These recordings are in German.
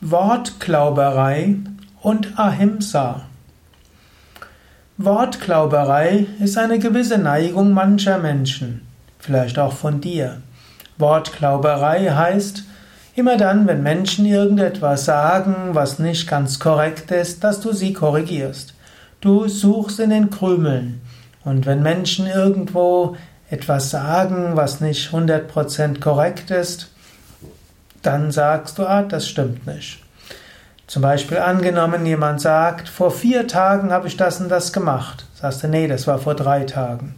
Wortklauberei und Ahimsa. Wortklauberei ist eine gewisse Neigung mancher Menschen, vielleicht auch von dir. Wortklauberei heißt, immer dann, wenn Menschen irgendetwas sagen, was nicht ganz korrekt ist, dass du sie korrigierst. Du suchst in den Krümeln. Und wenn Menschen irgendwo etwas sagen, was nicht 100% korrekt ist, dann sagst du, ah, das stimmt nicht. Zum Beispiel angenommen, jemand sagt, vor vier Tagen habe ich das und das gemacht. Sagst du, nee, das war vor drei Tagen.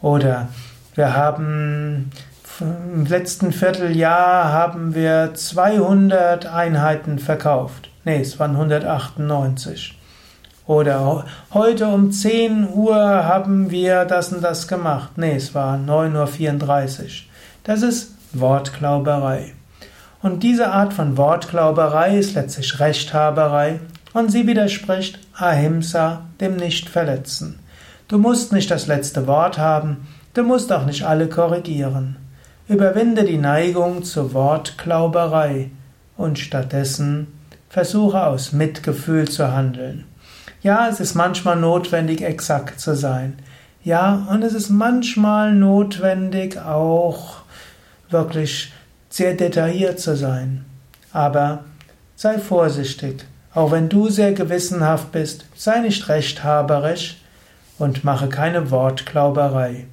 Oder wir haben im letzten Vierteljahr haben wir 200 Einheiten verkauft. Nee, es waren 198. Oder heute um 10 Uhr haben wir das und das gemacht. Nee, es war 9.34 Uhr. Das ist Wortklauberei. Und diese Art von Wortglauberei ist letztlich Rechthaberei und sie widerspricht Ahimsa, dem Nichtverletzen. Du musst nicht das letzte Wort haben, du musst auch nicht alle korrigieren. Überwinde die Neigung zur Wortglauberei und stattdessen versuche aus Mitgefühl zu handeln. Ja, es ist manchmal notwendig, exakt zu sein. Ja, und es ist manchmal notwendig, auch wirklich sehr detailliert zu sein. Aber sei vorsichtig. Auch wenn du sehr gewissenhaft bist, sei nicht rechthaberisch und mache keine Wortklauberei.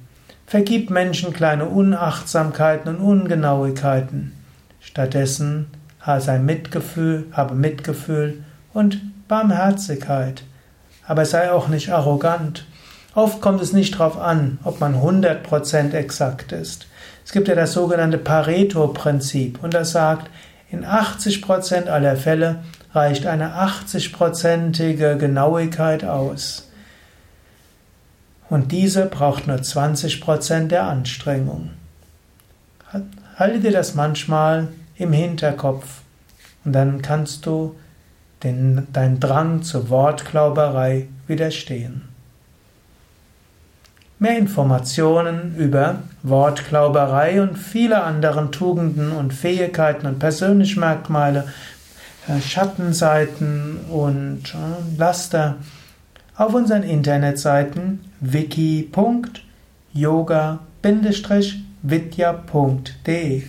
Vergib Menschen kleine Unachtsamkeiten und Ungenauigkeiten. Stattdessen sei Mitgefühl, habe Mitgefühl und Barmherzigkeit. Aber sei auch nicht arrogant. Oft kommt es nicht darauf an, ob man 100% exakt ist. Es gibt ja das sogenannte Pareto-Prinzip und das sagt, in 80% aller Fälle reicht eine 80%ige Genauigkeit aus. Und diese braucht nur 20% der Anstrengung. Halte dir das manchmal im Hinterkopf und dann kannst du den, dein Drang zur Wortklauberei widerstehen. Mehr Informationen über Wortklauberei und viele anderen Tugenden und Fähigkeiten und Persönlichkeitsmerkmale, äh, Schattenseiten und äh, Laster auf unseren Internetseiten wiki.yoga-vidya.de